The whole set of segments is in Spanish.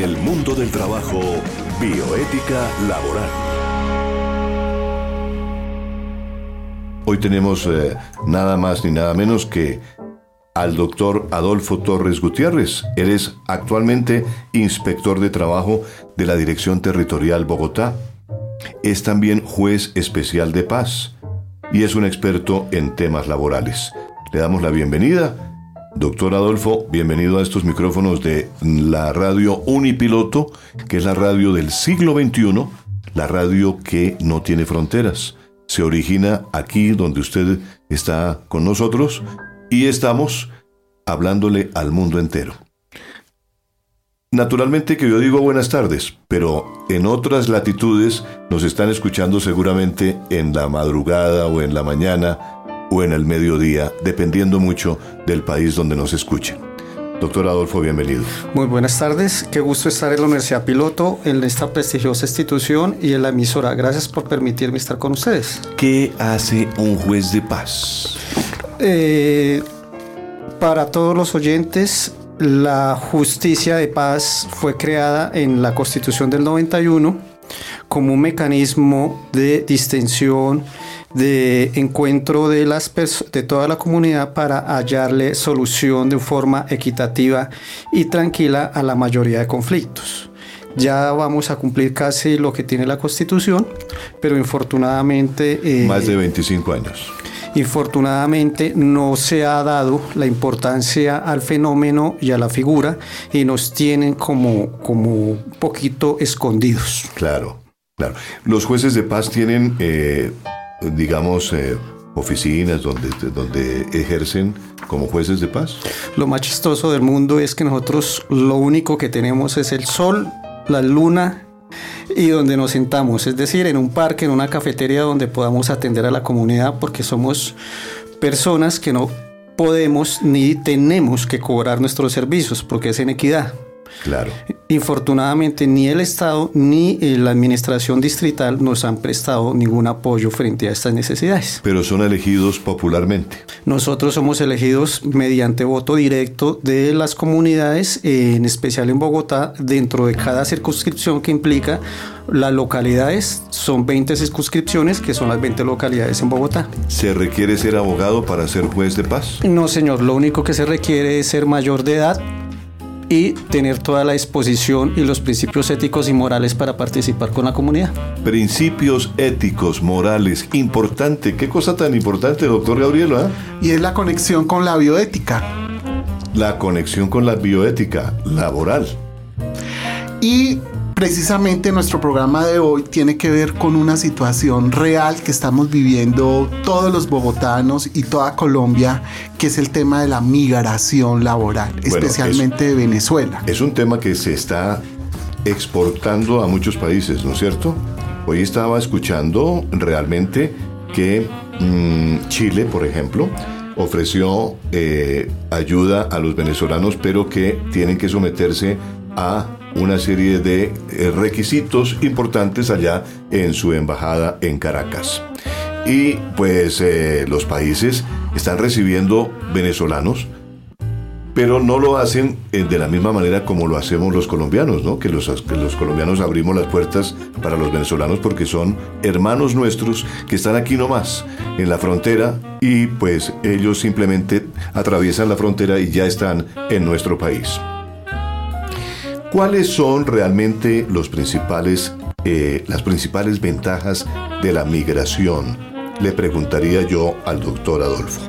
En el mundo del trabajo, bioética laboral. Hoy tenemos eh, nada más ni nada menos que al doctor Adolfo Torres Gutiérrez. Eres actualmente inspector de trabajo de la Dirección Territorial Bogotá. Es también juez especial de paz y es un experto en temas laborales. Le damos la bienvenida. Doctor Adolfo, bienvenido a estos micrófonos de la radio Unipiloto, que es la radio del siglo XXI, la radio que no tiene fronteras. Se origina aquí donde usted está con nosotros y estamos hablándole al mundo entero. Naturalmente que yo digo buenas tardes, pero en otras latitudes nos están escuchando seguramente en la madrugada o en la mañana o en el mediodía, dependiendo mucho del país donde nos escuchen. Doctor Adolfo, bienvenido. Muy buenas tardes, qué gusto estar en la Universidad Piloto, en esta prestigiosa institución y en la emisora. Gracias por permitirme estar con ustedes. ¿Qué hace un juez de paz? Eh, para todos los oyentes, la justicia de paz fue creada en la Constitución del 91 como un mecanismo de distensión, de encuentro de, las de toda la comunidad para hallarle solución de forma equitativa y tranquila a la mayoría de conflictos. Ya vamos a cumplir casi lo que tiene la Constitución, pero infortunadamente... Eh, Más de 25 años. Infortunadamente no se ha dado la importancia al fenómeno y a la figura y nos tienen como, como un poquito escondidos. Claro, claro. Los jueces de paz tienen, eh, digamos, eh, oficinas donde, donde ejercen como jueces de paz. Lo más chistoso del mundo es que nosotros lo único que tenemos es el sol, la luna y donde nos sentamos, es decir, en un parque, en una cafetería donde podamos atender a la comunidad porque somos personas que no podemos ni tenemos que cobrar nuestros servicios porque es en equidad. Claro. Infortunadamente, ni el Estado ni eh, la Administración Distrital nos han prestado ningún apoyo frente a estas necesidades. Pero son elegidos popularmente. Nosotros somos elegidos mediante voto directo de las comunidades, en especial en Bogotá, dentro de cada circunscripción que implica las localidades. Son 20 circunscripciones, que son las 20 localidades en Bogotá. ¿Se requiere ser abogado para ser juez de paz? No, señor. Lo único que se requiere es ser mayor de edad y tener toda la disposición y los principios éticos y morales para participar con la comunidad. Principios éticos, morales, importante. ¿Qué cosa tan importante, doctor Gabriel? Ah? Y es la conexión con la bioética. La conexión con la bioética laboral. Y precisamente nuestro programa de hoy tiene que ver con una situación real que estamos viviendo todos los bogotanos y toda Colombia, que es el tema de la migración laboral, especialmente de Venezuela. Es un tema que se está exportando a muchos países, ¿no es cierto? Hoy estaba escuchando realmente que mm, Chile, por ejemplo, ofreció eh, ayuda a los venezolanos, pero que tienen que someterse a una serie de eh, requisitos importantes allá en su embajada en Caracas. Y pues eh, los países están recibiendo venezolanos, pero no lo hacen eh, de la misma manera como lo hacemos los colombianos, ¿no? Que los, que los colombianos abrimos las puertas para los venezolanos porque son hermanos nuestros que están aquí nomás, en la frontera, y pues ellos simplemente atraviesan la frontera y ya están en nuestro país. ¿Cuáles son realmente eh, las principales ventajas de la migración? Le preguntaría yo al doctor Adolfo.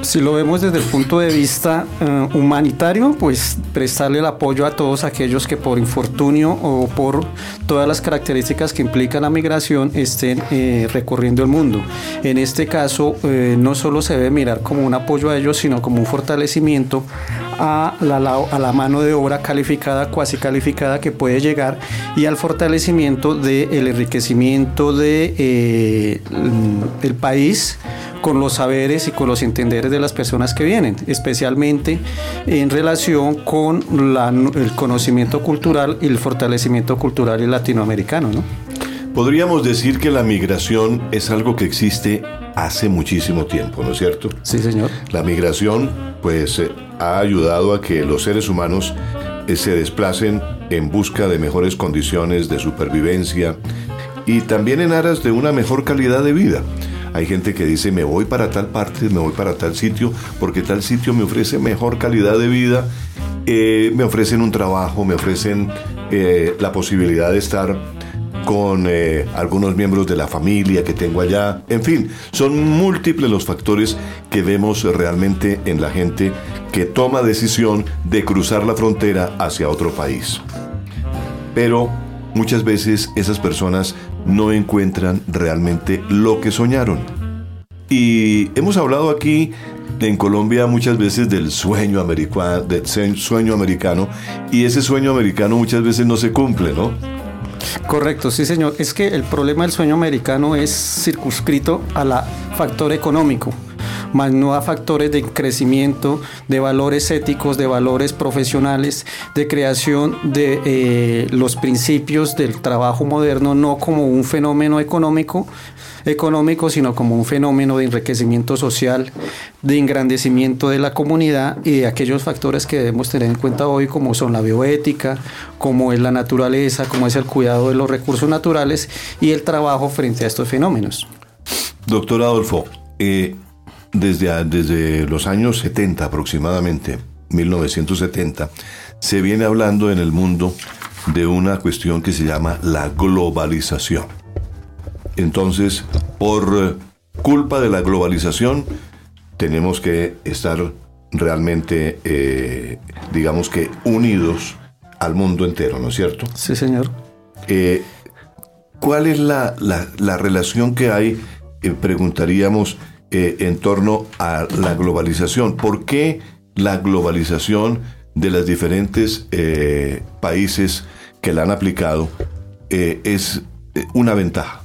Si lo vemos desde el punto de vista eh, humanitario, pues prestarle el apoyo a todos aquellos que por infortunio o por todas las características que implica la migración estén eh, recorriendo el mundo. En este caso, no solo se debe mirar como un apoyo a ellos, sino como un fortalecimiento a la, la mano de obra calificada, cuasi calificada que puede llegar y al fortalecimiento del enriquecimiento de, eh, país con los saberes y con los entenderes de las personas que vienen, especialmente en relación con el conocimiento cultural y el fortalecimiento cultural y latinoamericano. ¿no? Podríamos decir que la migración es algo que existe hace muchísimo tiempo, ¿no es cierto? Sí, señor. La migración, pues, eh, ha ayudado a que los seres humanos eh, se desplacen en busca de mejores condiciones de supervivencia y también en aras de una mejor calidad de vida. Hay gente que dice, me voy para tal parte, me voy para tal sitio, porque tal sitio me ofrece mejor calidad de vida, eh, me ofrecen un trabajo, me ofrecen eh, la posibilidad de estar con eh, algunos miembros de la familia que tengo allá. En fin, son múltiples los factores que vemos realmente en la gente que toma decisión de cruzar la frontera hacia otro país. Pero muchas veces esas personas no encuentran realmente lo que soñaron. Y hemos hablado aquí en Colombia muchas veces del sueño americano, del sueño americano, y ese sueño americano muchas veces no se cumple, ¿no? Correcto, sí señor. Es que el problema del sueño americano es circunscrito a la factor económico más no a factores de crecimiento, de valores éticos, de valores profesionales, de creación de eh, los principios del trabajo moderno, no como un fenómeno económico, económico, sino como un fenómeno de enriquecimiento social, de engrandecimiento de la comunidad y de aquellos factores que debemos tener en cuenta hoy, como son la bioética, como es la naturaleza, como es el cuidado de los recursos naturales y el trabajo frente a estos fenómenos. Doctor Adolfo, eh, desde, desde los años 70 aproximadamente, 1970, se viene hablando en el mundo de una cuestión que se llama la globalización. Entonces, por culpa de la globalización, tenemos que estar realmente, eh, digamos que, unidos al mundo entero, ¿no es cierto? Sí, señor. Eh, ¿Cuál es la, relación que hay, eh, preguntaríamos, en torno a la globalización? ¿Por qué la globalización de los diferentes países que la han aplicado es una ventaja?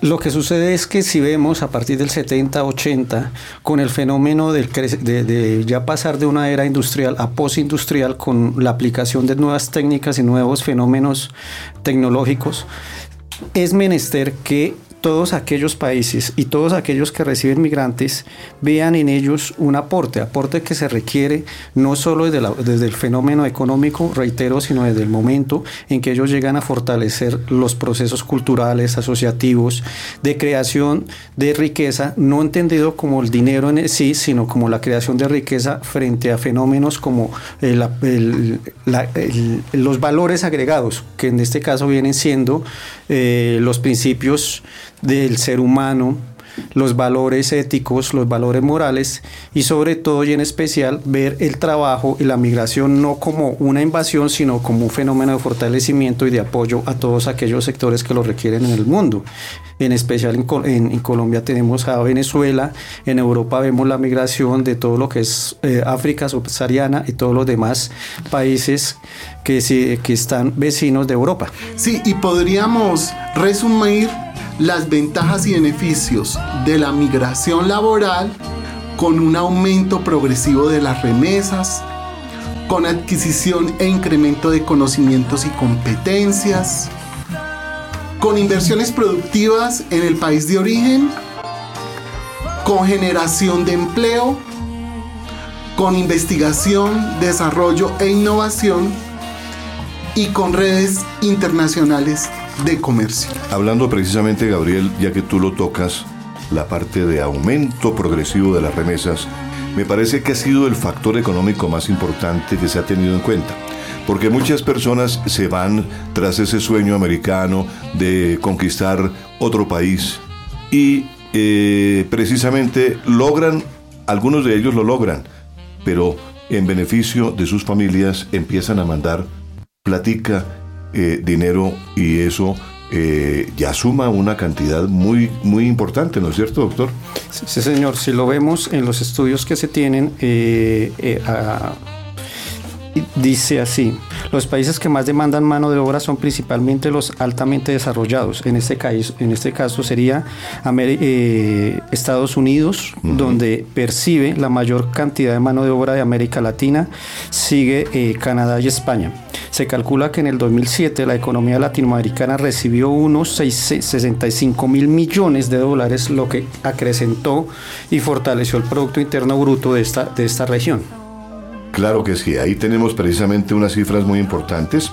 Lo que sucede es que si vemos a partir del 70-80, con el fenómeno del de, ya pasar de una era industrial a postindustrial, con la aplicación de nuevas técnicas y nuevos fenómenos tecnológicos, es menester que todos aquellos países y todos aquellos que reciben migrantes vean en ellos un aporte, aporte que se requiere no solo desde, desde, el fenómeno económico, reitero, sino desde el momento en que ellos llegan a fortalecer los procesos culturales, asociativos, de creación de riqueza, no entendido como el dinero en sí, sino como la creación de riqueza frente a fenómenos como los valores agregados, que en este caso vienen siendo eh, los principios del ser humano, los valores éticos, los valores morales y sobre todo y en especial ver el trabajo y la migración no como una invasión, sino como un fenómeno de fortalecimiento y de apoyo a todos aquellos sectores que lo requieren en el mundo. En especial en, Colombia tenemos a Venezuela, en Europa vemos la migración de todo lo que es eh, África subsahariana y todos los demás países que, que están vecinos de Europa. Sí, y podríamos resumir las ventajas y beneficios de la migración laboral con un aumento progresivo de las remesas, con adquisición e incremento de conocimientos y competencias, con inversiones productivas en el país de origen, con generación de empleo, con investigación, desarrollo e innovación y con redes internacionales de comercio. Hablando precisamente, Gabriel, ya que tú lo tocas, la parte de aumento progresivo de las remesas, me parece que ha sido el factor económico más importante que se ha tenido en cuenta. Porque muchas personas se van tras ese sueño americano de conquistar otro país y eh, precisamente logran, algunos de ellos lo logran, pero en beneficio de sus familias empiezan a mandar platica eh, dinero y eso eh, ya suma una cantidad muy, muy importante, ¿no es cierto, doctor? Sí, señor. Si lo vemos en los estudios que se tienen, eh, a, dice así, los países que más demandan mano de obra son principalmente los altamente desarrollados. En este caso, en este caso sería eh, Estados Unidos, donde percibe la mayor cantidad de mano de obra de América Latina, sigue eh, Canadá y España. Se calcula que en el 2007 la economía latinoamericana recibió unos 65 mil millones de dólares, lo que acrecentó y fortaleció el Producto Interno Bruto de esta, de esta región. Claro que sí, ahí tenemos precisamente unas cifras muy importantes.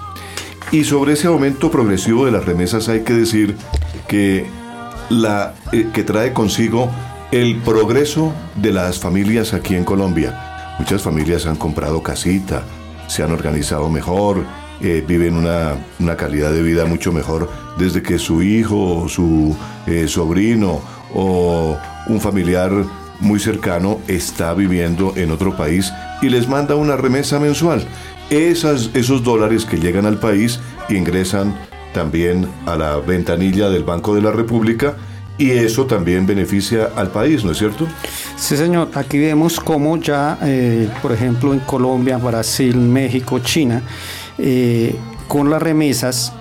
Y sobre ese aumento progresivo de las remesas hay que decir que, la, eh, que trae consigo el progreso de las familias aquí en Colombia. Muchas familias han comprado casita, se han organizado mejor, eh, viven una, una, calidad de vida mucho mejor desde que su hijo, su eh, sobrino o un familiar muy cercano está viviendo en otro país y les manda una remesa mensual. Esas, esos dólares que llegan al país ingresan también a la ventanilla del Banco de la República y eso también beneficia al país, ¿no es cierto? Sí, señor. Aquí vemos cómo ya, eh, por ejemplo, en Colombia, Brasil, México, China, eh, con las remesas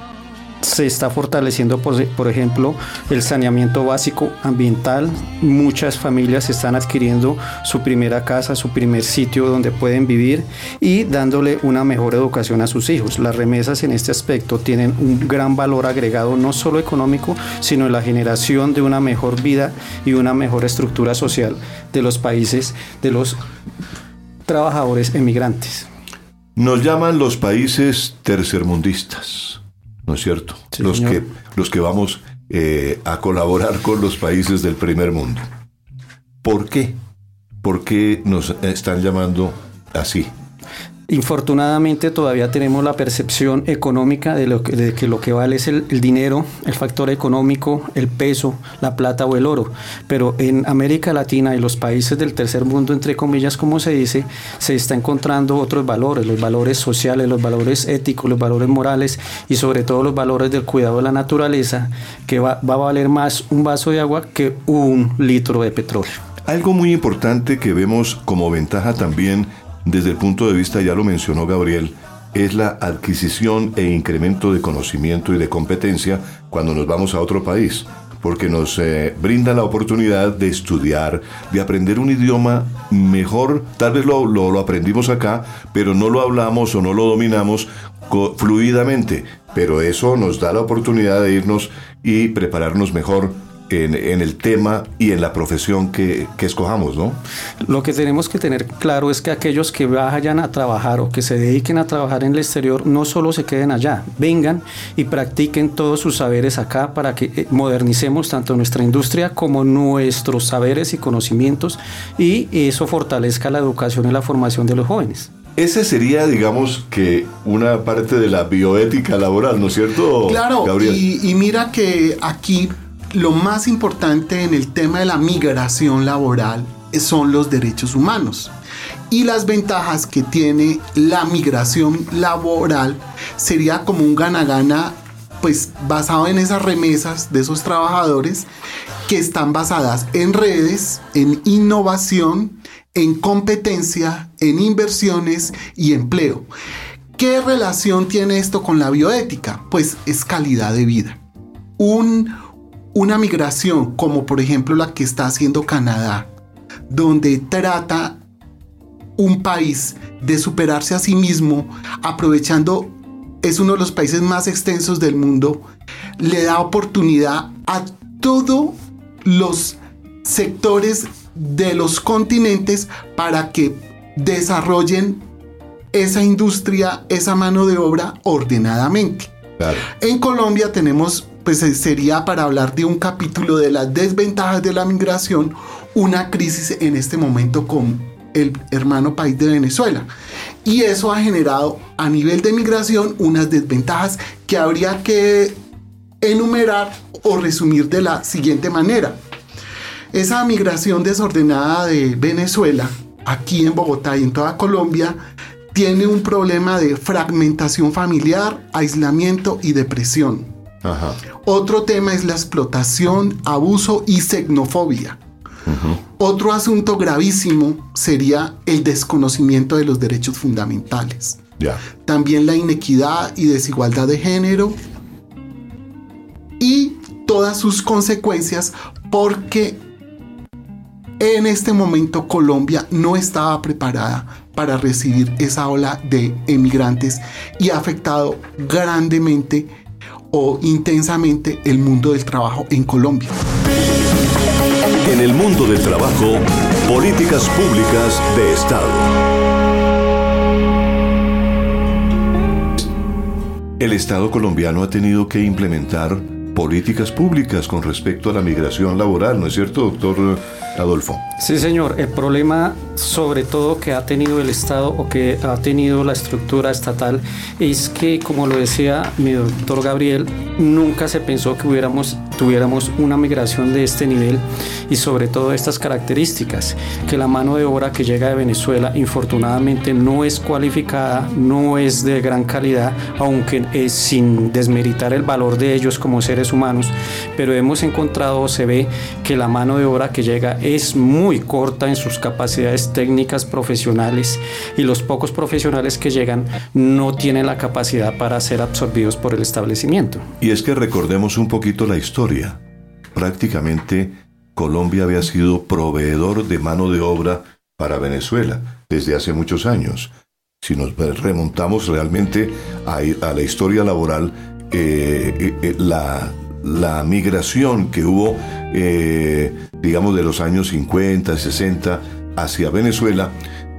se está fortaleciendo, por, ejemplo, el saneamiento básico ambiental. Muchas familias están adquiriendo su primera casa, su primer sitio donde pueden vivir y dándole una mejor educación a sus hijos. Las remesas en este aspecto tienen un gran valor agregado, no solo económico, sino en la generación de una mejor vida y una mejor estructura social de los países, de los trabajadores emigrantes. Nos llaman los países tercermundistas. ¿No es cierto? los, que, los que vamos eh, a colaborar con los países del primer mundo. ¿Por qué? ¿Por qué nos están llamando así? Infortunadamente todavía tenemos la percepción económica de, lo que, de que lo que vale es el, dinero, el factor económico, el peso, la plata o el oro. Pero en América Latina y los países del tercer mundo, entre comillas, como se dice, se está encontrando otros valores, los valores sociales, los valores éticos, los valores morales y sobre todo los valores del cuidado de la naturaleza, que va, va a valer más un vaso de agua que un litro de petróleo. Algo muy importante que vemos como ventaja también desde el punto de vista, ya lo mencionó Gabriel, es la adquisición e incremento de conocimiento y de competencia cuando nos vamos a otro país, porque nos eh, brinda la oportunidad de estudiar, de aprender un idioma mejor, tal vez lo, lo aprendimos acá, pero no lo hablamos o no lo dominamos fluidamente, pero eso nos da la oportunidad de irnos y prepararnos mejor en, el tema y en la profesión que, que, escojamos, ¿no? Lo que tenemos que tener claro es que aquellos que vayan a trabajar o que se dediquen a trabajar en el exterior no solo se queden allá, vengan y practiquen todos sus saberes acá para que eh, modernicemos tanto nuestra industria como nuestros saberes y conocimientos y eso fortalezca la educación y la formación de los jóvenes. Ese sería, digamos, que una parte de la bioética laboral, ¿no es cierto? Claro, Y, y mira que aquí lo más importante en el tema de la migración laboral son los derechos humanos. Y las ventajas que tiene la migración laboral sería como un gana-gana, pues basado en esas remesas de esos trabajadores que están basadas en redes, en innovación, en competencia, en inversiones y empleo. ¿Qué relación tiene esto con la bioética? Pues es calidad de vida. Un, una migración como por ejemplo la que está haciendo Canadá, donde trata un país de superarse a sí mismo, aprovechando, es uno de los países más extensos del mundo, le da oportunidad a todos los sectores de los continentes para que desarrollen esa industria, esa mano de obra ordenadamente. En Colombia tenemos pues eh, sería para hablar de un capítulo de las desventajas de la migración, una crisis en este momento con el hermano país de Venezuela. Y eso ha generado a nivel de migración unas desventajas que habría que enumerar o resumir de la siguiente manera. Esa migración desordenada de Venezuela, aquí en Bogotá y en toda Colombia, tiene un problema de fragmentación familiar, aislamiento y depresión. Otro tema es la explotación, abuso y xenofobia. Otro asunto gravísimo sería el desconocimiento de los derechos fundamentales. También la inequidad y desigualdad de género y todas sus consecuencias porque en este momento Colombia no estaba preparada para recibir esa ola de emigrantes y ha afectado grandemente o intensamente el mundo del trabajo en Colombia. En el mundo del trabajo, políticas públicas de Estado. El Estado colombiano ha tenido que implementar políticas públicas con respecto a la migración laboral, ¿no es cierto, doctor Adolfo? Sí, señor. El problema, sobre todo, que ha tenido el Estado o que ha tenido la estructura estatal es que, como lo decía mi doctor Gabriel, nunca se pensó que tuviéramos una migración de este nivel y sobre todo estas características, que la mano de obra que llega de Venezuela infortunadamente no es cualificada, no es de gran calidad, aunque es sin desmeritar el valor de ellos como seres humanos, pero hemos encontrado, se ve que la mano de obra que llega es muy corta en sus capacidades técnicas profesionales y los pocos profesionales que llegan no tienen la capacidad para ser absorbidos por el establecimiento. Y es que recordemos un poquito la historia. Prácticamente Colombia había sido proveedor de mano de obra para Venezuela desde hace muchos años. Si nos remontamos realmente a, la historia laboral, eh, eh, eh, la, la migración que hubo, eh, digamos, de los años 50, 60 hacia Venezuela,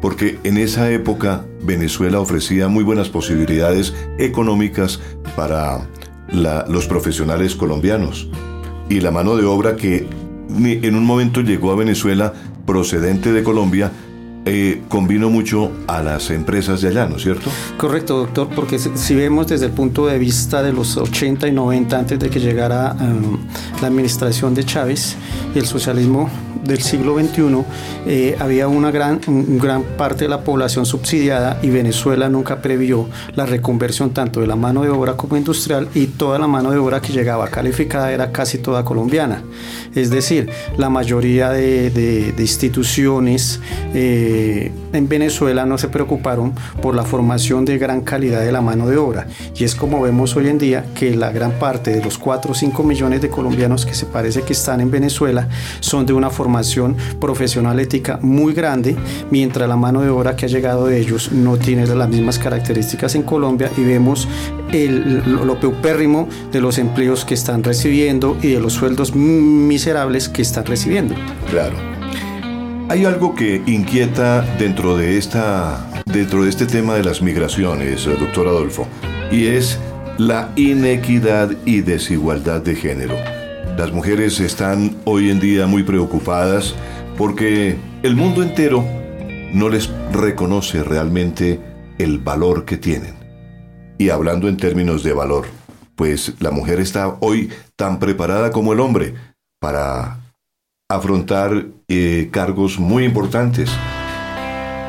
porque en esa época Venezuela ofrecía muy buenas posibilidades económicas para los profesionales colombianos. Y la mano de obra que en un momento llegó a Venezuela procedente de Colombia eh, mucho a las empresas de allá, ¿no es cierto? Correcto, doctor, porque si, vemos desde el punto de vista de los 80 y 90, antes de que llegara em, la administración de Chávez, el socialismo del siglo XXI eh, había una gran, gran parte de la población subsidiada y Venezuela nunca previó la reconversión tanto de la mano de obra como industrial y toda la mano de obra que llegaba calificada era casi toda colombiana. Es decir, la mayoría de, instituciones eh, en Venezuela no se preocuparon por la formación de gran calidad de la mano de obra y es como vemos hoy en día que la gran parte de los 4 o 5 millones de colombianos que se parece que están en Venezuela son de una formación profesional ética muy grande, mientras la mano de obra que ha llegado de ellos no tiene las mismas características en Colombia y vemos el, lo peupérrimo de los empleos que están recibiendo y de los sueldos miserables que están recibiendo. Claro. Hay algo que inquieta dentro de, esta, dentro de este tema de las migraciones, doctor Adolfo, y es la inequidad y desigualdad de género. Las mujeres están hoy en día muy preocupadas porque el mundo entero no les reconoce realmente el valor que tienen. Y hablando en términos de valor, pues la mujer está hoy tan preparada como el hombre para afrontar eh, cargos muy importantes.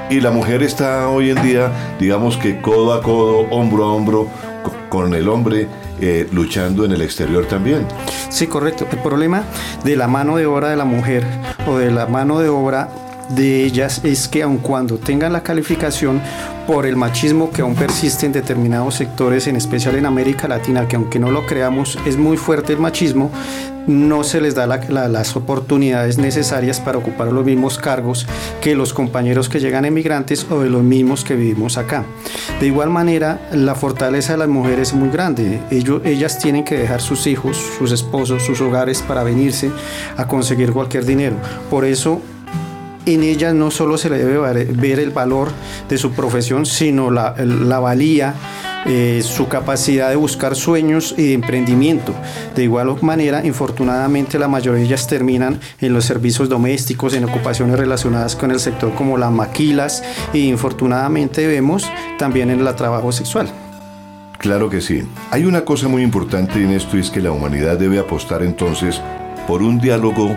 Y la mujer está hoy en día, digamos que codo a codo, hombro a hombro con el hombre eh, luchando en el exterior también. Sí, correcto. El problema de la mano de obra de la mujer o de la mano de obra de ellas es que aun cuando tengan la calificación por el machismo que aún persiste en determinados sectores, en especial en América Latina, que aunque no lo creamos es muy fuerte el machismo, no se les da las oportunidades necesarias para ocupar los mismos cargos que los compañeros que llegan emigrantes o de los mismos que vivimos acá. De igual manera, la fortaleza de las mujeres es muy grande. Ellas tienen que dejar sus hijos, sus esposos, sus hogares para venirse a conseguir cualquier dinero. Por eso, en ellas no solo se le debe ver el valor de su profesión, sino la, la valía eh, su capacidad de buscar sueños y de emprendimiento. De igual manera, infortunadamente, la mayoría de ellas terminan en los servicios domésticos, en ocupaciones relacionadas con el sector como las maquilas y infortunadamente vemos también en el trabajo sexual. Claro que sí. Hay una cosa muy importante en esto y es que la humanidad debe apostar entonces por un diálogo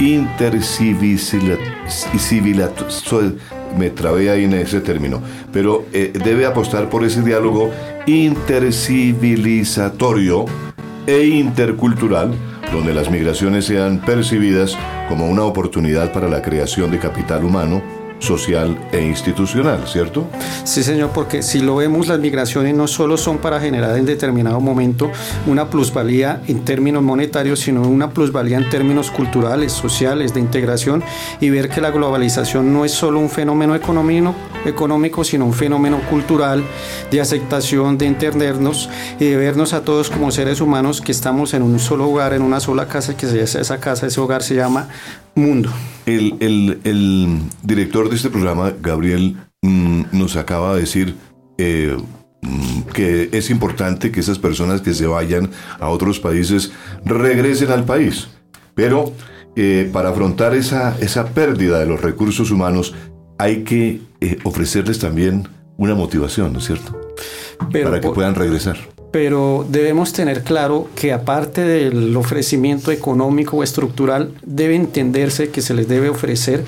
intercivilizacional me trabé ahí en ese término, pero eh, debe apostar por ese diálogo intercivilizatorio e intercultural, donde las migraciones sean percibidas como una oportunidad para la creación de capital humano, social e institucional, ¿cierto? Sí, señor, porque si lo vemos, las migraciones no solo son para generar en determinado momento una plusvalía en términos monetarios, sino una plusvalía en términos culturales, sociales, de integración y ver que la globalización no es solo un fenómeno económico, sino un fenómeno cultural de aceptación, de entendernos y de vernos a todos como seres humanos que estamos en un solo hogar, en una sola casa, que esa casa, ese hogar se llama mundo. El, director de este programa, Gabriel, mm, nos acaba de decir, eh, mm, que es importante que esas personas que se vayan a otros países regresen al país. Pero eh, para afrontar esa, esa pérdida de los recursos humanos hay que eh, ofrecerles también una motivación, ¿no es cierto? para que puedan regresar. Pero debemos tener claro que aparte del ofrecimiento económico o estructural, debe entenderse que se les debe ofrecer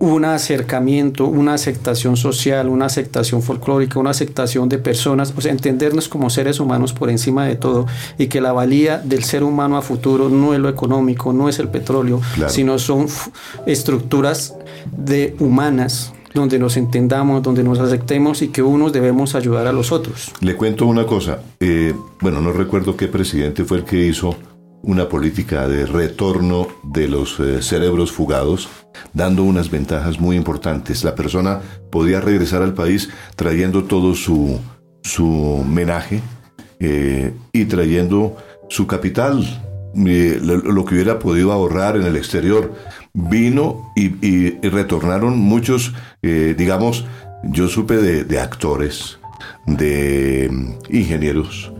un acercamiento, una aceptación social, una aceptación folclórica, una aceptación de personas, o sea, entendernos como seres humanos por encima de todo y que la valía del ser humano a futuro no es lo económico, no es el petróleo, sino son estructuras de humanas donde nos entendamos, donde nos aceptemos y que unos debemos ayudar a los otros. Le cuento una cosa, eh, bueno, no recuerdo qué presidente fue el que hizo una política de retorno de los eh, cerebros fugados, dando unas ventajas muy importantes. La persona podía regresar al país trayendo todo su, su menaje eh, y trayendo su capital, lo, que hubiera podido ahorrar en el exterior. Vino y, retornaron muchos, eh, digamos, yo supe de, actores, de mm, ingenieros,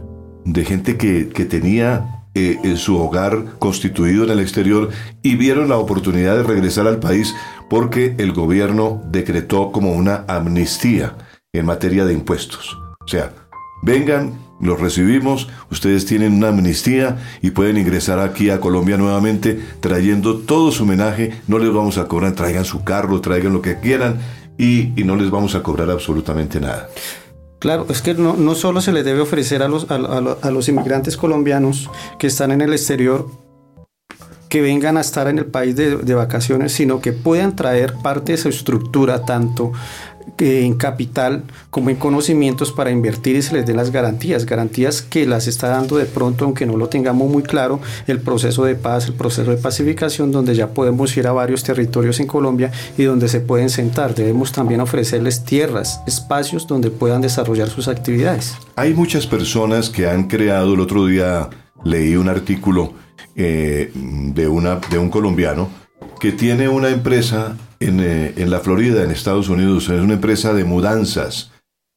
de gente que, tenía eh, su hogar constituido en el exterior y vieron la oportunidad de regresar al país porque el gobierno decretó como una amnistía en materia de impuestos. O sea, vengan, los recibimos, ustedes tienen una amnistía y pueden ingresar aquí a Colombia nuevamente trayendo todo su homenaje, no les vamos a cobrar, traigan su carro, traigan lo que quieran y, no les vamos a cobrar absolutamente nada. Claro, es que no, no solo se les debe ofrecer a los, a, los inmigrantes colombianos que están en el exterior que vengan a estar en el país de, de, vacaciones, sino que puedan traer parte de su estructura, tanto en capital como en conocimientos para invertir y se les den las garantías, garantías que las está dando de pronto, aunque no lo tengamos muy claro, el proceso de paz, el proceso de pacificación, donde ya podemos ir a varios territorios en Colombia y donde se pueden sentar. Debemos también ofrecerles tierras, espacios donde puedan desarrollar sus actividades. Hay muchas personas que han creado, el otro día leí un artículo eh, de, una, de un colombiano que tiene una empresa eh, en, la Florida, en Estados Unidos. Es una empresa de mudanzas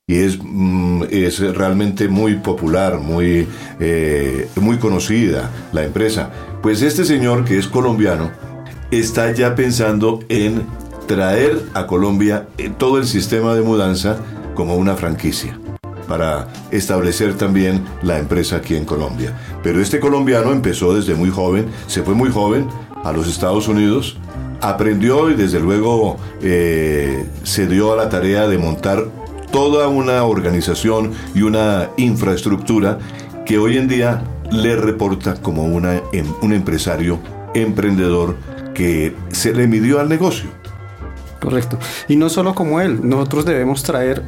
y es, mm, es realmente muy popular, muy, eh, muy conocida la empresa. Pues este señor, que es colombiano, está ya pensando en traer a Colombia eh, todo el sistema de mudanza como una franquicia para establecer también la empresa aquí en Colombia. Pero este colombiano empezó desde muy joven, se fue muy joven a los Estados Unidos, aprendió y desde luego eh, se dio a la tarea de montar toda una organización y una infraestructura que hoy en día le reporta como una, em, un empresario emprendedor que se le midió al negocio. Correcto. Y no solo como él, nosotros debemos traer,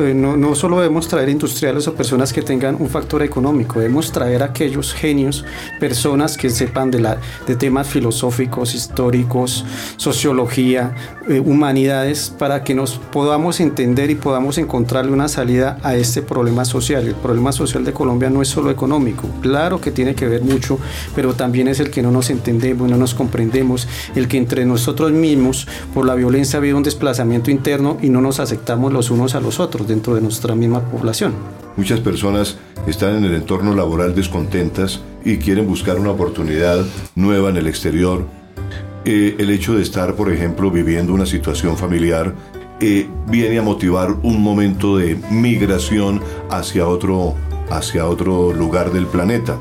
eh, no, solo debemos traer industriales o personas que tengan un factor económico, debemos traer aquellos genios, personas que sepan de temas filosóficos, históricos, sociología, eh, humanidades, para que nos podamos entender y podamos encontrarle una salida a este problema social. El problema social de Colombia no es solo económico, claro que tiene que ver mucho, pero también es el que no nos entendemos, no nos comprendemos, el que entre nosotros mismos, por la violencia, ha habido un desplazamiento interno y no nos aceptamos los unos a los otros dentro de nuestra misma población. Muchas personas están en el entorno laboral descontentas y quieren buscar una oportunidad nueva en el exterior. Eh, el hecho de estar, por ejemplo, viviendo una situación familiar eh, viene a motivar un momento de migración hacia otro, hacia otro lugar del planeta.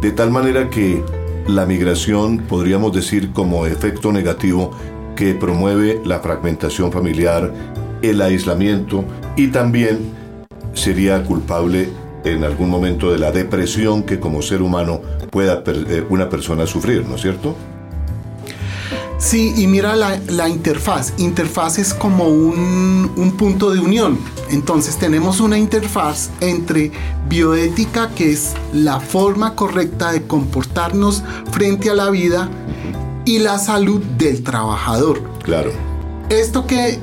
De tal manera que la migración, podríamos decir como efecto negativo, que promueve la fragmentación familiar, el aislamiento y también sería culpable en algún momento de la depresión que como ser humano pueda eh, una persona sufrir, ¿no es cierto? Sí, y mira la, interfaz. Interfaz es como un, un, punto de unión. Entonces tenemos una interfaz entre bioética, que es la forma correcta de comportarnos frente a la vida, y la salud del trabajador. Claro. Esto que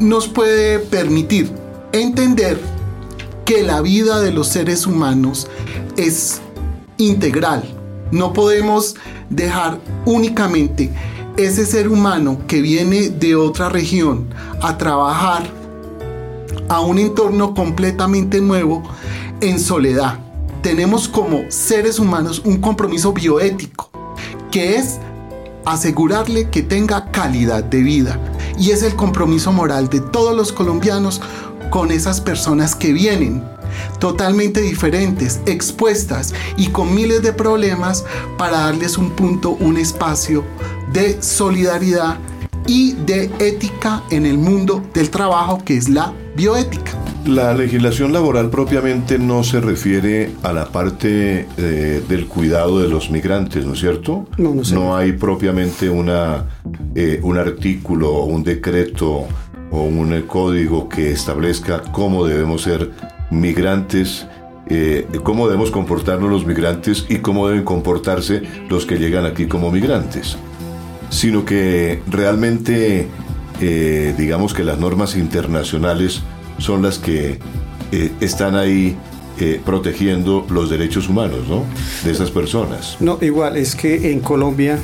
nos puede permitir entender que la vida de los seres humanos es integral. No podemos dejar únicamente ese ser humano que viene de otra región a trabajar a un entorno completamente nuevo en soledad. Tenemos como seres humanos un compromiso bioético, que es asegurarle que tenga calidad de vida. Y es el compromiso moral de todos los colombianos con esas personas que vienen totalmente diferentes, expuestas y con miles de problemas para darles un punto, un espacio de solidaridad y de ética en el mundo del trabajo que es la bioética. La legislación laboral propiamente no se refiere a la parte eh, del cuidado de los migrantes, ¿no es cierto? No, no sé. No hay propiamente una, eh, un artículo o un decreto o un código que establezca cómo debemos ser migrantes, eh, cómo debemos comportarnos los migrantes y cómo deben comportarse los que llegan aquí como migrantes, sino que realmente digamos que las normas internacionales son las que eh, están ahí eh, protegiendo los derechos humanos ¿no? de esas personas. No, igual, es que en Colombia,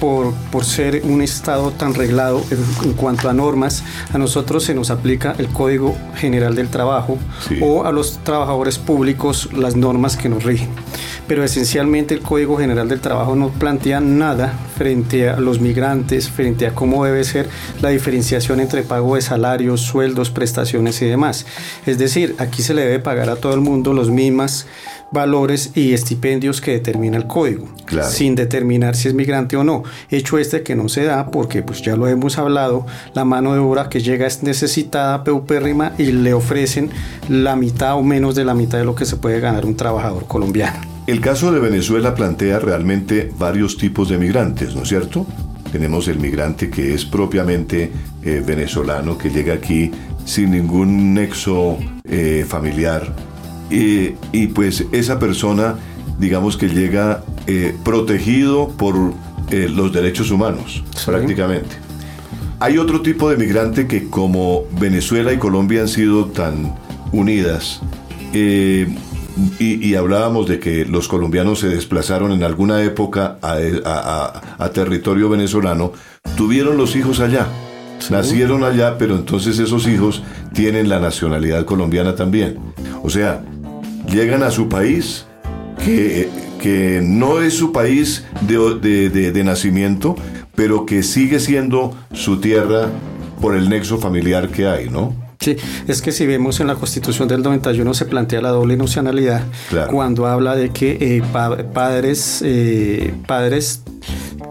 por, por ser un estado tan reglado en, en cuanto a normas, a nosotros se nos aplica el Código General del Trabajo Sí. o a los trabajadores públicos las normas que nos rigen. Pero esencialmente el Código General del Trabajo no plantea nada frente a los migrantes, frente a cómo debe ser la diferenciación entre pago de salarios, sueldos, prestaciones y demás. Es decir, aquí se le debe pagar a todo el mundo los mismos valores y estipendios que determina el código, Claro. sin determinar si es migrante o no. Hecho este que no se da porque pues ya lo hemos hablado, la mano de obra que llega es necesitada, peupérrima y le ofrecen la mitad o menos de la mitad de lo que se puede ganar un trabajador colombiano. El caso de Venezuela plantea realmente varios tipos de migrantes, ¿no es cierto? Tenemos el migrante que es propiamente eh, venezolano, que llega aquí sin ningún nexo eh, familiar. Y, y pues esa persona, digamos que llega eh, protegido por los derechos humanos, Sí. prácticamente. Hay otro tipo de migrante que como Venezuela y Colombia han sido tan unidas, y, y hablábamos de que los colombianos se desplazaron en alguna época a, a- a- a territorio venezolano, tuvieron los hijos allá, nacieron allá, pero entonces esos hijos tienen la nacionalidad colombiana también. O sea, llegan a su país, que, que no es su país de, de- de- de nacimiento, pero que sigue siendo su tierra por el nexo familiar que hay, ¿no? Sí, es que si vemos en la Constitución del 91 se plantea la doble nacionalidad Claro. cuando habla de que eh, pa- padres eh, padres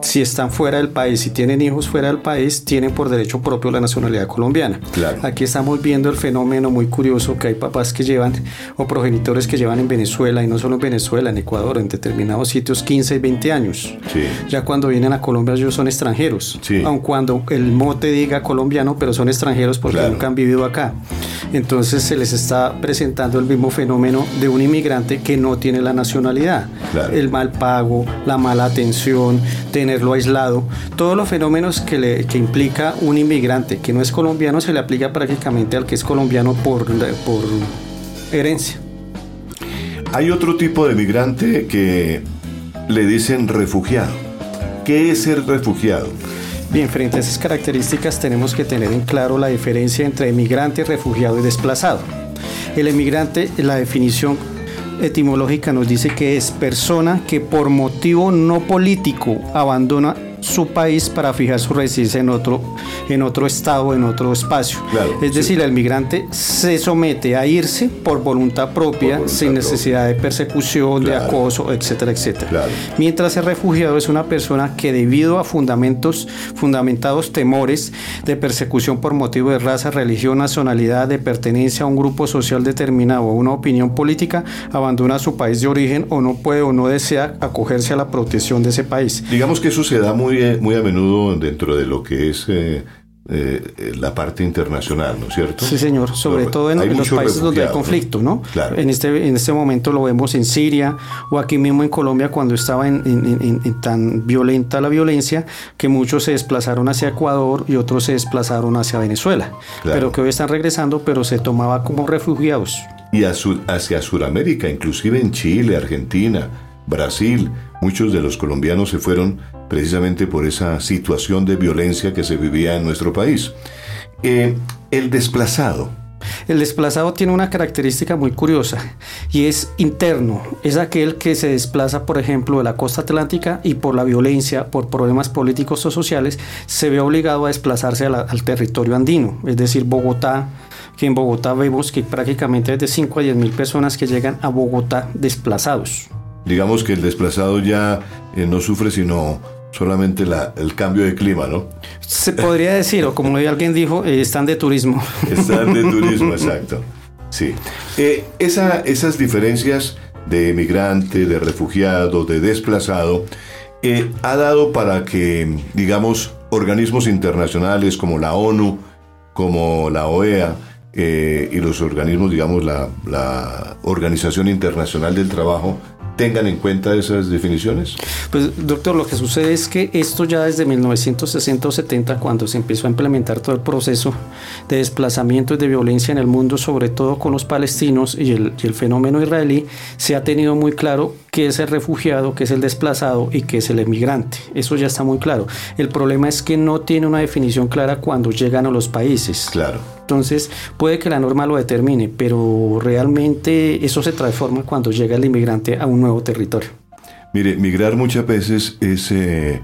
si están fuera del país y tienen hijos fuera del país tienen por derecho propio la nacionalidad colombiana. Claro. Aquí estamos viendo el fenómeno muy curioso que hay papás que llevan o progenitores que llevan en Venezuela y no solo en Venezuela, en Ecuador, en determinados sitios 15 y 20 años. Sí. Ya cuando vienen a Colombia ellos son extranjeros, Sí. aun cuando el mote diga colombiano, pero son extranjeros porque Claro. nunca han vivido acá. Entonces se les está presentando el mismo fenómeno de un inmigrante que no tiene la nacionalidad. Claro. El mal pago, la mala atención, tenerlo aislado, todos los fenómenos que, le, que implica un inmigrante que no es colombiano se le aplica prácticamente al que es colombiano por, por herencia. Hay otro tipo de migrante que le dicen refugiado. ¿Qué es ser refugiado? Bien, frente a esas características tenemos que tener en claro la diferencia entre emigrante, refugiado y desplazado. El emigrante, la definición etimológica nos dice que es persona que por motivo no político abandona su país para fijar su residencia en otro, en otro estado, en otro espacio. Claro, es sí. decir, el migrante se somete a irse por voluntad propia, voluntad sin propia. necesidad de persecución, de acoso, etcétera, etcétera. Claro. Mientras el refugiado es una persona que debido a fundamentos, fundamentados temores de persecución por motivo de raza, religión, nacionalidad, de pertenencia a un grupo social determinado o una opinión política, abandona su país de origen o no puede o no desea acogerse a la protección de ese país. Digamos que eso se da muy, eh, muy a menudo dentro de lo que es eh, eh, la parte internacional, ¿no es cierto? Sí, señor, sobre todo en, los países donde hay conflicto, ¿no? Claro. En este, en este momento lo vemos en Siria o aquí mismo en Colombia cuando estaba en, tan violenta la violencia que muchos se desplazaron hacia Ecuador y otros se desplazaron hacia Venezuela, Claro. pero que hoy están regresando, pero se tomaba como refugiados. Y a hacia Sudamérica, inclusive en Chile, Argentina, Brasil, muchos de los colombianos se fueron precisamente por esa situación de violencia que se vivía en nuestro país. Eh, el desplazado, El desplazado tiene una característica muy curiosa y es interno. Es aquel que se desplaza, por ejemplo, de la costa atlántica y por la violencia, por problemas políticos o sociales, se ve obligado a desplazarse al territorio andino, es decir, Bogotá, que en Bogotá vemos que prácticamente hay de 5 a 10 mil personas que llegan a Bogotá desplazados. Digamos que el desplazado ya eh, no sufre sino solamente la, el cambio de clima, ¿no? Se podría decir, o como alguien dijo, eh, están de turismo. Están de turismo, exacto. Sí. Eh, esa, esas diferencias de migrante, de refugiado, de desplazado, eh, ha dado para que, digamos, organismos internacionales como la ONU, como la OEA, y los organismos, digamos, la, la Organización Internacional del Trabajo, tengan en cuenta esas definiciones? Pues doctor, lo que sucede es que esto ya desde 1960 o 70, cuando se empezó a implementar todo el proceso de desplazamiento y de violencia en el mundo, sobre todo con los palestinos y el, y el fenómeno israelí, se ha tenido muy claro qué es el refugiado, qué es el desplazado y qué es el emigrante. Eso ya está muy claro. El problema es que no tiene una definición clara cuando llegan a los países. Claro. Entonces, puede que la norma lo determine, pero realmente eso se transforma cuando llega el inmigrante a un nuevo territorio. Mire, migrar muchas veces es, eh,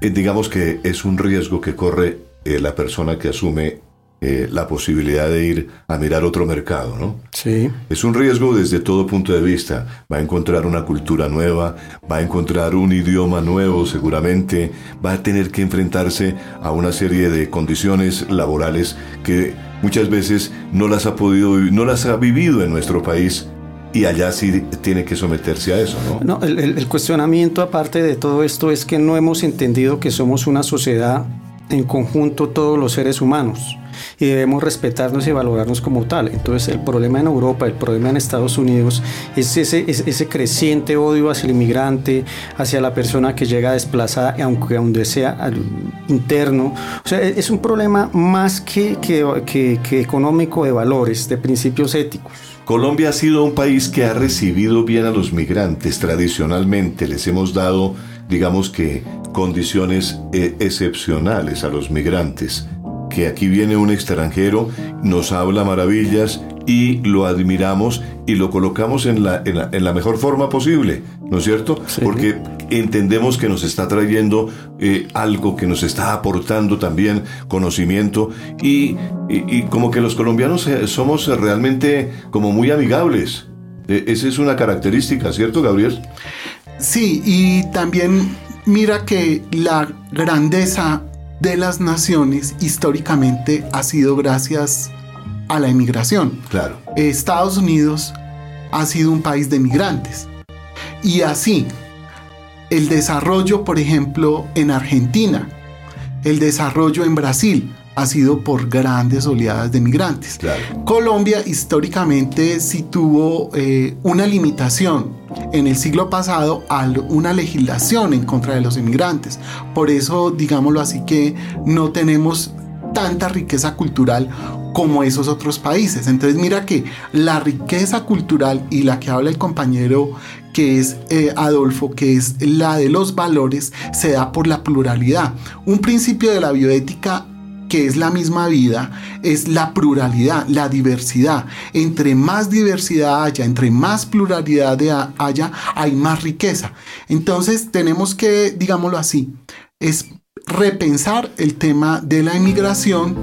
eh, digamos que es un riesgo que corre eh, la persona que asume eh, la posibilidad de ir a mirar otro mercado, ¿no? Sí. Es un riesgo desde todo punto de vista. Va a encontrar una cultura nueva, va a encontrar un idioma nuevo seguramente, va a tener que enfrentarse a una serie de condiciones laborales que muchas veces no las ha podido, no las ha vivido en nuestro país y allá sí tiene que someterse a eso, ¿no? No, el, el, cuestionamiento aparte de todo esto es que no hemos entendido que somos una sociedad en conjunto todos los seres humanos y debemos respetarnos y valorarnos como tal. Entonces el problema en Europa, el problema en Estados Unidos es ese, ese creciente odio hacia el inmigrante, hacia la persona que llega desplazada, aunque donde sea interno. O sea, es un problema más que, que, que, que económico de valores, de principios éticos. Colombia ha sido un país que ha recibido bien a los migrantes. Tradicionalmente les hemos dado, digamos que, condiciones eh, excepcionales a los migrantes que aquí viene un extranjero, nos habla maravillas y lo admiramos y lo colocamos en la, en la, mejor forma posible, ¿no es cierto? Porque entendemos que nos está trayendo eh, algo, que nos está aportando también conocimiento y, y, como que los colombianos eh, somos realmente como muy amigables. E, esa es una característica, ¿cierto, Gabriel? Sí, y también mira que la grandeza de las naciones históricamente ha sido gracias a la inmigración. Claro. Estados Unidos ha sido un país de migrantes. Y así, el desarrollo, por ejemplo, en Argentina, el desarrollo en Brasil, ha sido por grandes oleadas de migrantes. Colombia históricamente sí tuvo eh, una limitación en el siglo pasado a una legislación en contra de los inmigrantes. Por eso, digámoslo así, que no tenemos tanta riqueza cultural como esos otros países. Entonces mira que la riqueza cultural y la que habla el compañero que es eh, Adolfo, que es la de los valores, se da por la pluralidad. Un principio de la bioética que es la misma vida, es la pluralidad, la diversidad. Entre más diversidad haya, entre más pluralidad haya, hay más riqueza. Entonces tenemos que, digámoslo así, es repensar el tema de la inmigración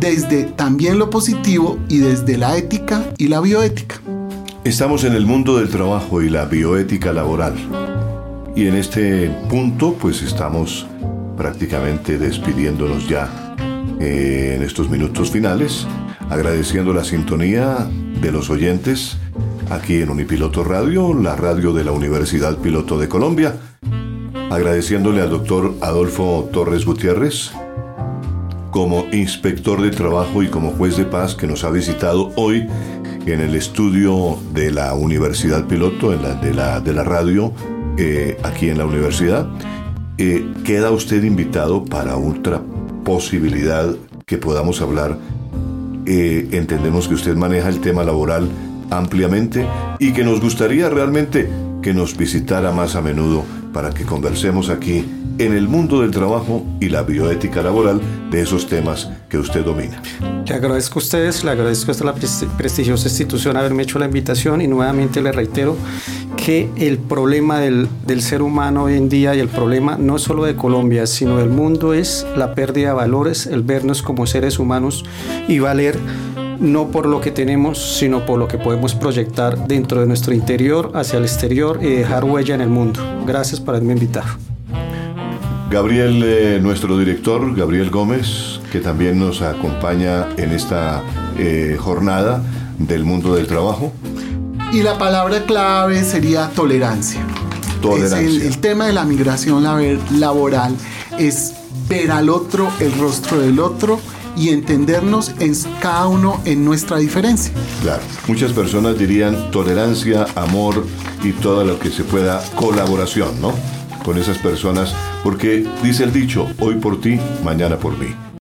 desde también lo positivo y desde la ética y la bioética. Estamos en el mundo del trabajo y la bioética laboral. Y en este punto pues estamos prácticamente despidiéndonos ya eh, en estos minutos finales, agradeciendo la sintonía de los oyentes aquí en Unipiloto Radio, la radio de la Universidad Piloto de Colombia, agradeciéndole al doctor Adolfo Torres Gutiérrez como inspector de trabajo y como juez de paz que nos ha visitado hoy en el estudio de la Universidad Piloto, en la, de, la, de la radio, eh, aquí en la universidad. Eh, queda usted invitado para otra posibilidad que podamos hablar. Eh, entendemos que usted maneja el tema laboral ampliamente y que nos gustaría realmente que nos visitara más a menudo para que conversemos aquí en el mundo del trabajo y la bioética laboral de esos temas que usted domina. Le agradezco a ustedes, le agradezco a esta prestigiosa institución haberme hecho la invitación y nuevamente le reitero que el problema del, del, ser humano hoy en día y el problema no solo de Colombia, sino del mundo es la pérdida de valores, el vernos como seres humanos y valer no por lo que tenemos, sino por lo que podemos proyectar dentro de nuestro interior hacia el exterior y dejar huella en el mundo. Gracias por haberme invitado. Gabriel, eh, nuestro director, Gabriel Gómez, que también nos acompaña en esta eh, jornada del mundo del trabajo. Y la palabra clave sería tolerancia. Tolerancia. el, tema de la migración laboral es ver al otro, el rostro del otro y entendernos en cada uno en nuestra diferencia. Claro, muchas personas dirían tolerancia, amor y todo lo que se pueda, colaboración, ¿no? Con esas personas, porque dice el dicho, hoy por ti, mañana por mí.